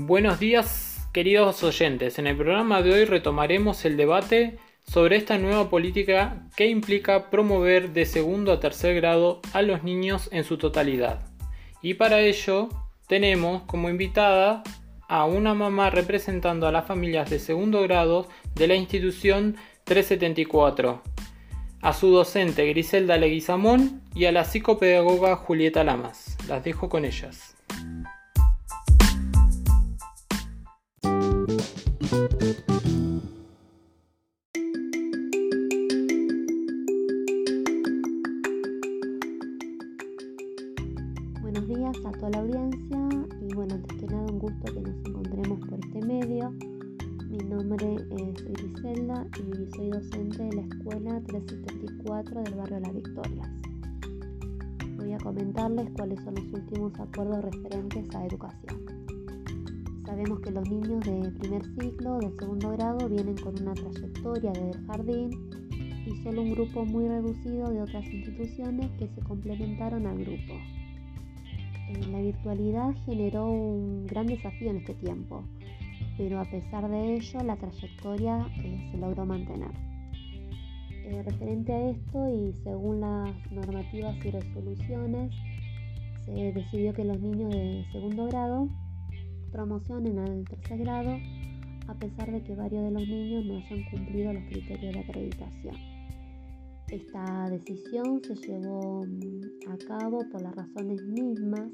Buenos días, queridos oyentes. En el programa de hoy retomaremos el debate sobre esta nueva política que implica promover de segundo a tercer grado a los niños en su totalidad. Y para ello tenemos como invitada a una mamá representando a las familias de segundo grado de la institución 374, a su docente Griselda Leguizamón y a la psicopedagoga Julieta Lamas. Las dejo con ellas. Y soy docente de la escuela 374 del barrio Las Victorias. Voy a comentarles cuáles son los últimos acuerdos referentes a educación. Sabemos que los niños de primer ciclo, de segundo grado, vienen con una trayectoria desde el jardín y solo un grupo muy reducido de otras instituciones que se complementaron al grupo. Eh, la virtualidad generó un gran desafío en este tiempo, pero a pesar de ello la trayectoria eh, se logró mantener. Eh, referente a esto y según las normativas y resoluciones, se decidió que los niños de segundo grado promocionen al tercer grado a pesar de que varios de los niños no hayan cumplido los criterios de acreditación. Esta decisión se llevó mm, a cabo por las razones mismas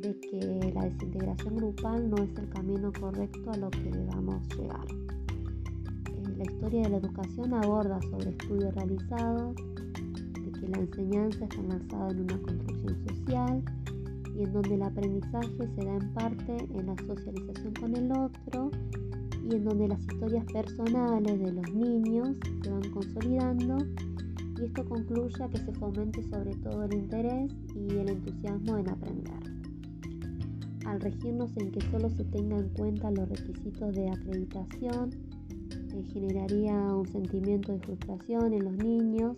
de que la desintegración grupal no es el camino correcto a lo que debamos llegar. Eh, la historia de la educación aborda sobre estudios realizados, de que la enseñanza está enlazada en una construcción social y en donde el aprendizaje se da en parte en la socialización con el otro y en donde las historias personales de los niños se van consolidando y esto concluye a que se fomente sobre todo el interés y el entusiasmo en aprender. Al regirnos en que solo se tenga en cuenta los requisitos de acreditación, eh, generaría un sentimiento de frustración en los niños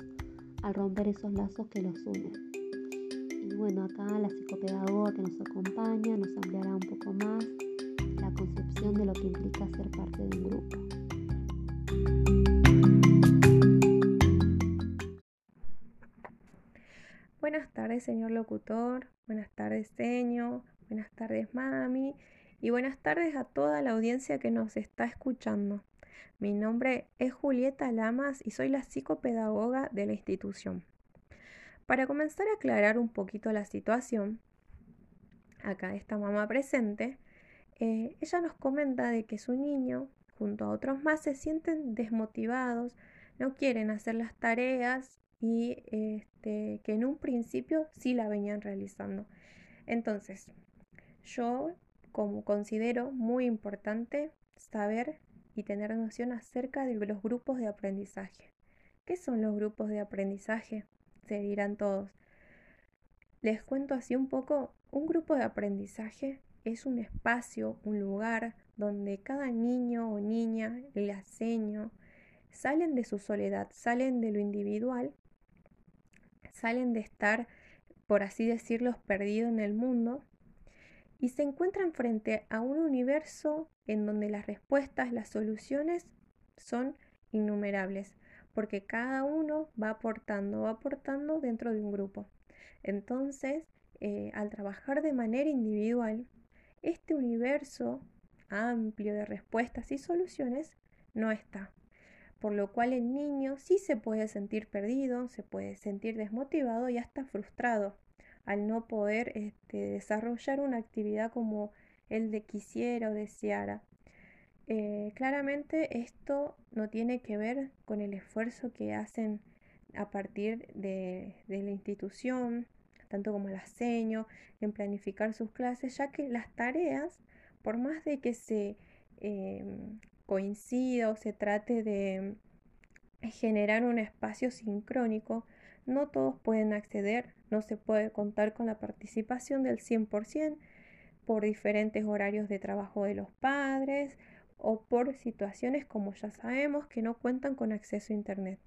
al romper esos lazos que los unen. Y bueno, acá la psicopedagoga que nos acompaña nos ampliará un poco más la concepción de lo que implica ser parte de un grupo. Buenas tardes, señor locutor. Buenas tardes, señor. Buenas tardes, mami. Y buenas tardes a toda la audiencia que nos está escuchando. Mi nombre es Julieta Lamas y soy la psicopedagoga de la institución. Para comenzar a aclarar un poquito la situación, acá esta mamá presente, eh, ella nos comenta de que su niño, junto a otros más, se sienten desmotivados, no quieren hacer las tareas y este, que en un principio sí la venían realizando. Entonces, yo como considero muy importante saber y tener noción acerca de los grupos de aprendizaje. ¿Qué son los grupos de aprendizaje? Se dirán todos. Les cuento así un poco. Un grupo de aprendizaje es un espacio, un lugar donde cada niño o niña, el aseño, salen de su soledad, salen de lo individual salen de estar, por así decirlo, perdidos en el mundo y se encuentran frente a un universo en donde las respuestas, las soluciones son innumerables, porque cada uno va aportando, va aportando dentro de un grupo. Entonces, eh, al trabajar de manera individual, este universo amplio de respuestas y soluciones no está por lo cual el niño sí se puede sentir perdido, se puede sentir desmotivado y hasta frustrado al no poder este, desarrollar una actividad como él de quisiera o deseara. Eh, claramente esto no tiene que ver con el esfuerzo que hacen a partir de, la institución, tanto como el aseño, en planificar sus clases, ya que las tareas, por más de que se em, coincida o se trate de generar un espacio sincrónico, no todos pueden acceder, no se puede contar con la participación del 100% por diferentes horarios de trabajo de los padres o por situaciones como ya sabemos que no cuentan con acceso a Internet.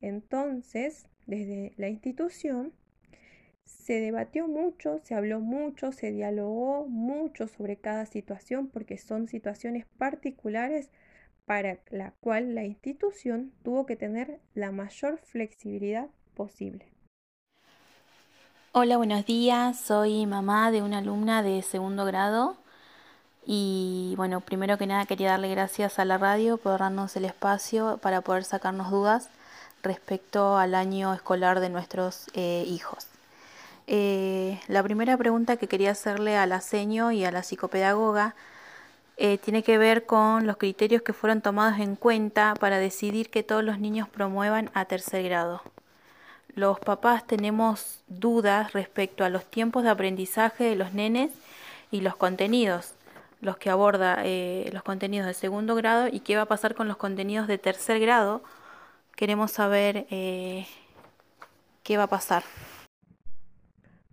Entonces, desde la institución se debatió mucho, se habló mucho, se dialogó mucho sobre cada situación porque son situaciones particulares para la cual la institución tuvo que tener la mayor flexibilidad posible. Hola, buenos días. Soy mamá de una alumna de segundo grado y bueno, primero que nada quería darle gracias a la radio por darnos el espacio para poder sacarnos dudas respecto al año escolar de nuestros eh, hijos. Eh, la primera pregunta que quería hacerle a la seño y a la psicopedagoga eh, tiene que ver con los criterios que fueron tomados en cuenta para decidir que todos los niños promuevan a tercer grado. Los papás tenemos dudas respecto a los tiempos de aprendizaje de los nenes y los contenidos, los que aborda eh, los contenidos de segundo grado y qué va a pasar con los contenidos de tercer grado. Queremos saber qué va a pasar.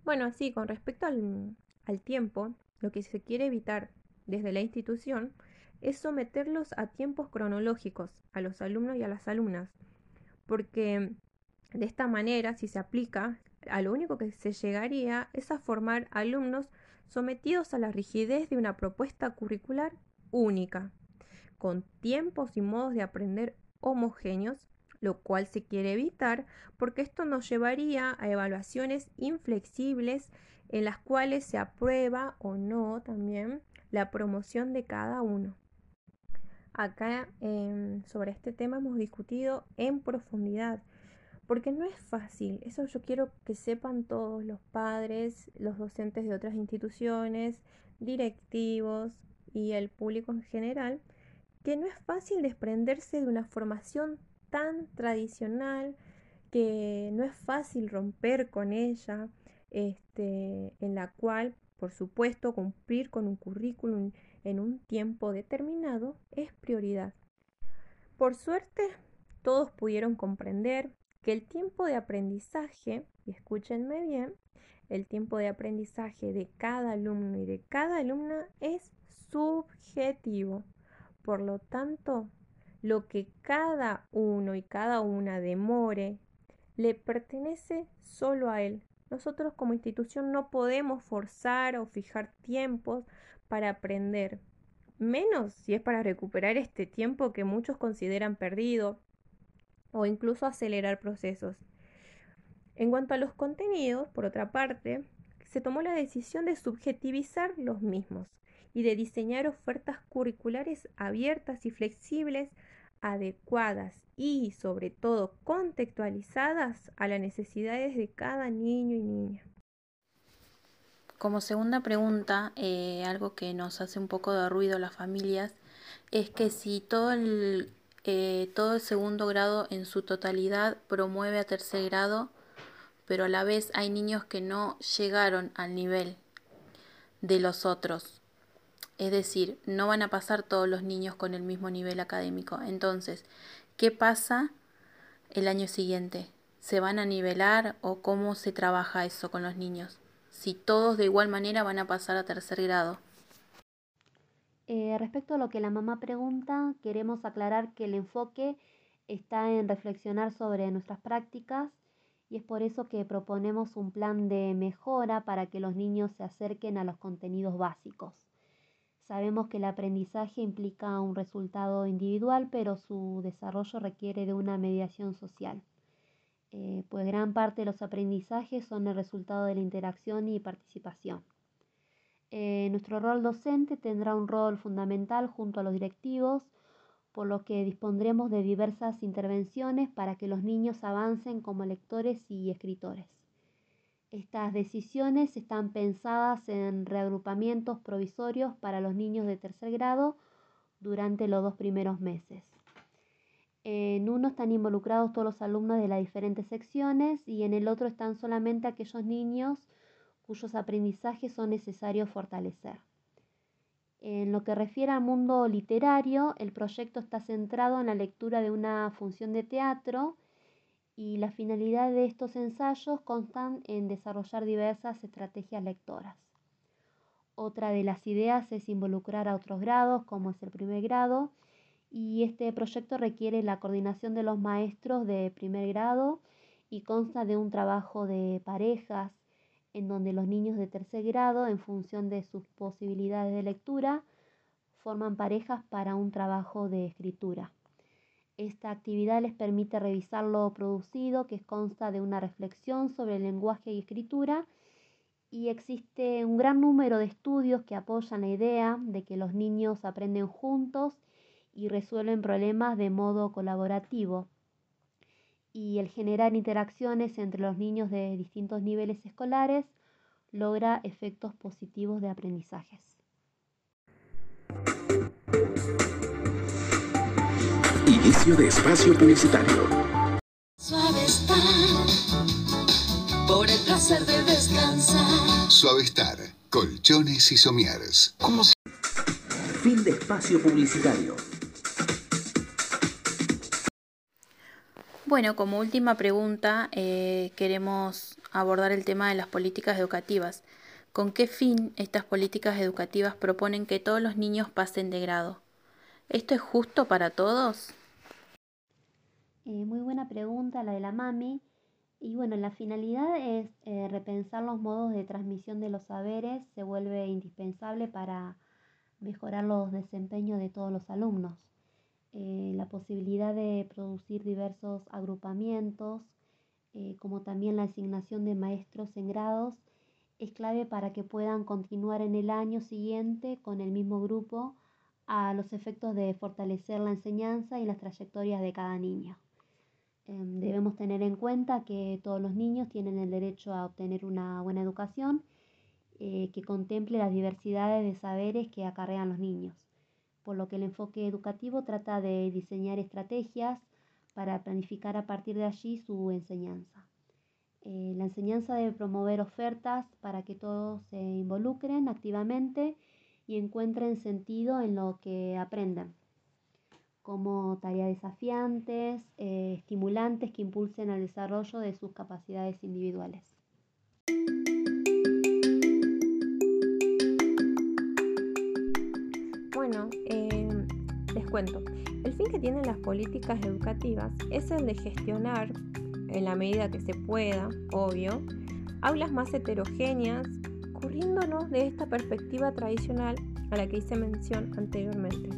Bueno, sí, con respecto al, tiempo, lo que se quiere evitar desde la institución es someterlos a tiempos cronológicos a los alumnos y a las alumnas, porque de esta manera, si se aplica, a lo único que se llegaría es a formar alumnos sometidos a la rigidez de una propuesta curricular única, con tiempos y modos de aprender homogéneos lo cual se quiere evitar porque esto nos llevaría a evaluaciones inflexibles en las cuales se aprueba o no también la promoción de cada uno. Acá em, sobre este tema hemos discutido en profundidad porque no es fácil, eso yo quiero que sepan todos los padres, los docentes de otras instituciones, directivos y el público en general, que no es fácil desprenderse de una formación tan tradicional que no es fácil romper con ella, este, en la cual, por supuesto, cumplir con un currículum en un tiempo determinado es prioridad. Por suerte, todos pudieron comprender que el tiempo de aprendizaje, y escúchenme bien, el tiempo de aprendizaje de cada alumno y de cada alumna es subjetivo. Por lo tanto, lo que cada uno y cada una demore le pertenece solo a él. Nosotros como institución no podemos forzar o fijar tiempos para aprender, menos si es para recuperar este tiempo que muchos consideran perdido o incluso acelerar procesos. En cuanto a los contenidos, por otra parte, se tomó la decisión de subjetivizar los mismos y de diseñar ofertas curriculares abiertas y flexibles adecuadas y sobre todo contextualizadas a las necesidades de cada niño y niña. Como segunda pregunta, eh, algo que nos hace un poco de ruido a las familias es que si todo el, eh, todo el segundo grado en su totalidad promueve a tercer grado, pero a la vez hay niños que no llegaron al nivel de los otros. Es decir, no van a pasar todos los niños con el mismo nivel académico. Entonces, ¿qué pasa el año siguiente? ¿Se van a nivelar o cómo se trabaja eso con los niños? Si todos de igual manera van a pasar a tercer grado. Eh, respecto a lo que la mamá pregunta, queremos aclarar que el enfoque está en reflexionar sobre nuestras prácticas y es por eso que proponemos un plan de mejora para que los niños se acerquen a los contenidos básicos. Sabemos que el aprendizaje implica un resultado individual, pero su desarrollo requiere de una mediación social, eh, pues gran parte de los aprendizajes son el resultado de la interacción y participación. Eh, nuestro rol docente tendrá un rol fundamental junto a los directivos, por lo que dispondremos de diversas intervenciones para que los niños avancen como lectores y escritores. Estas decisiones están pensadas en reagrupamientos provisorios para los niños de tercer grado durante los dos primeros meses. En uno están involucrados todos los alumnos de las diferentes secciones y en el otro están solamente aquellos niños cuyos aprendizajes son necesarios fortalecer. En lo que refiere al mundo literario, el proyecto está centrado en la lectura de una función de teatro y la finalidad de estos ensayos constan en desarrollar diversas estrategias lectoras. Otra de las ideas es involucrar a otros grados, como es el primer grado, y este proyecto requiere la coordinación de los maestros de primer grado y consta de un trabajo de parejas, en donde los niños de tercer grado, en función de sus posibilidades de lectura, forman parejas para un trabajo de escritura. Esta actividad les permite revisar lo producido, que consta de una reflexión sobre el lenguaje y escritura, y existe un gran número de estudios que apoyan la idea de que los niños aprenden juntos y resuelven problemas de modo colaborativo. Y el generar interacciones entre los niños de distintos niveles escolares logra efectos positivos de aprendizajes. Inicio de espacio publicitario. Suavestar, por el placer de descansar. Suavestar, colchones y somieres. Fin de espacio publicitario. Bueno, como última pregunta, eh, queremos abordar el tema de las políticas educativas. ¿Con qué fin estas políticas educativas proponen que todos los niños pasen de grado? ¿Esto es justo para todos? Eh, muy buena pregunta la de la mami. Y bueno, la finalidad es eh, repensar los modos de transmisión de los saberes, se vuelve indispensable para mejorar los desempeños de todos los alumnos. Eh, la posibilidad de producir diversos agrupamientos, como también la asignación de maestros en grados, es clave para que puedan continuar en el año siguiente con el mismo grupo a los efectos de fortalecer la enseñanza y las trayectorias de cada niño. Em, debemos tener en cuenta que todos los niños tienen el derecho a obtener una buena educación eh, que contemple las diversidades de saberes que acarrean los niños, por lo que el enfoque educativo trata de diseñar estrategias para planificar a partir de allí su enseñanza. Eh, la enseñanza debe promover ofertas para que todos se involucren activamente y encuentren sentido en lo que aprenden, como tareas desafiantes, eh, estimulantes que impulsen el desarrollo de sus capacidades individuales. Bueno, eh, les cuento. El fin que tienen las políticas educativas es el de gestionar, en la medida que se pueda, obvio, aulas más heterogéneas corriéndonos de esta perspectiva tradicional a la que hice mención anteriormente.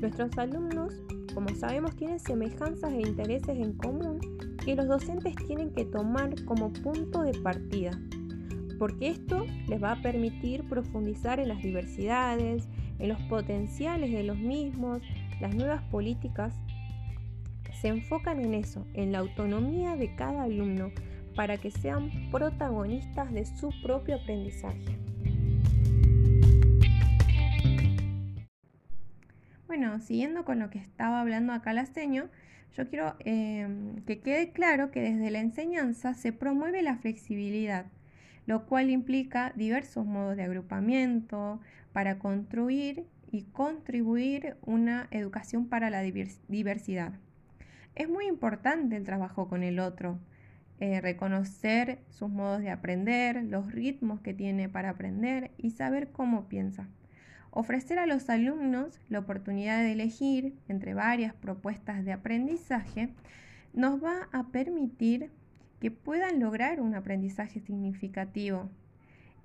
Nuestros alumnos, como sabemos, tienen semejanzas e intereses en común que los docentes tienen que tomar como punto de partida, porque esto les va a permitir profundizar en las diversidades, en los potenciales de los mismos, las nuevas políticas se enfocan en eso, en la autonomía de cada alumno, para que sean protagonistas de su propio aprendizaje. Bueno, siguiendo con lo que estaba hablando acá la seño, yo quiero em, que quede claro que desde la enseñanza se promueve la flexibilidad, lo cual implica diversos modos de agrupamiento para construir y contribuir una educación para la diversidad. Es muy importante el trabajo con el otro, eh, reconocer sus modos de aprender, los ritmos que tiene para aprender y saber cómo piensa. Ofrecer a los alumnos la oportunidad de elegir entre varias propuestas de aprendizaje nos va a permitir que puedan lograr un aprendizaje significativo.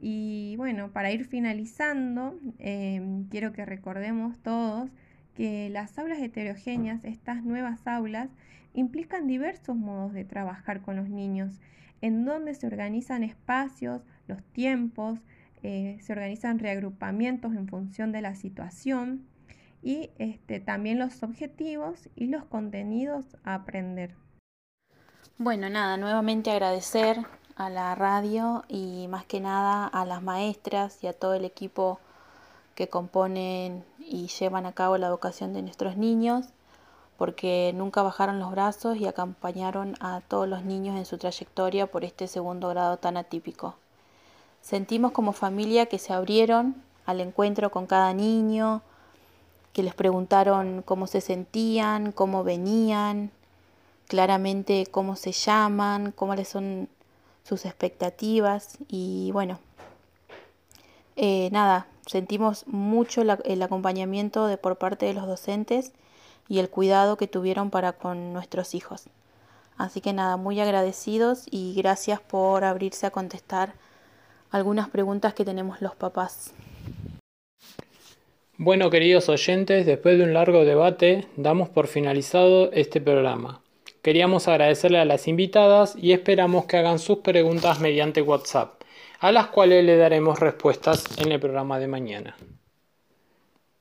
Y bueno, para ir finalizando, em, quiero que recordemos todos que las aulas heterogéneas, estas nuevas aulas, implican diversos modos de trabajar con los niños, en donde se organizan espacios, los tiempos, eh, se organizan reagrupamientos en función de la situación y este, también los objetivos y los contenidos a aprender. Bueno, nada, nuevamente agradecer a la radio y más que nada a las maestras y a todo el equipo que componen y llevan a cabo la educación de nuestros niños porque nunca bajaron los brazos y acompañaron a todos los niños en su trayectoria por este segundo grado tan atípico. Sentimos como familia que se abrieron al encuentro con cada niño, que les preguntaron cómo se sentían, cómo venían, claramente cómo se llaman, cuáles son sus expectativas y bueno, eh, nada, sentimos mucho el acompañamiento de por parte de los docentes y el cuidado que tuvieron para con nuestros hijos. Así que nada, muy agradecidos y gracias por abrirse a contestar algunas preguntas que tenemos los papás. Bueno, queridos oyentes, después de un largo debate, damos por finalizado este programa. Queríamos agradecerle a las invitadas y esperamos que hagan sus preguntas mediante WhatsApp, a las cuales le daremos respuestas en el programa de mañana.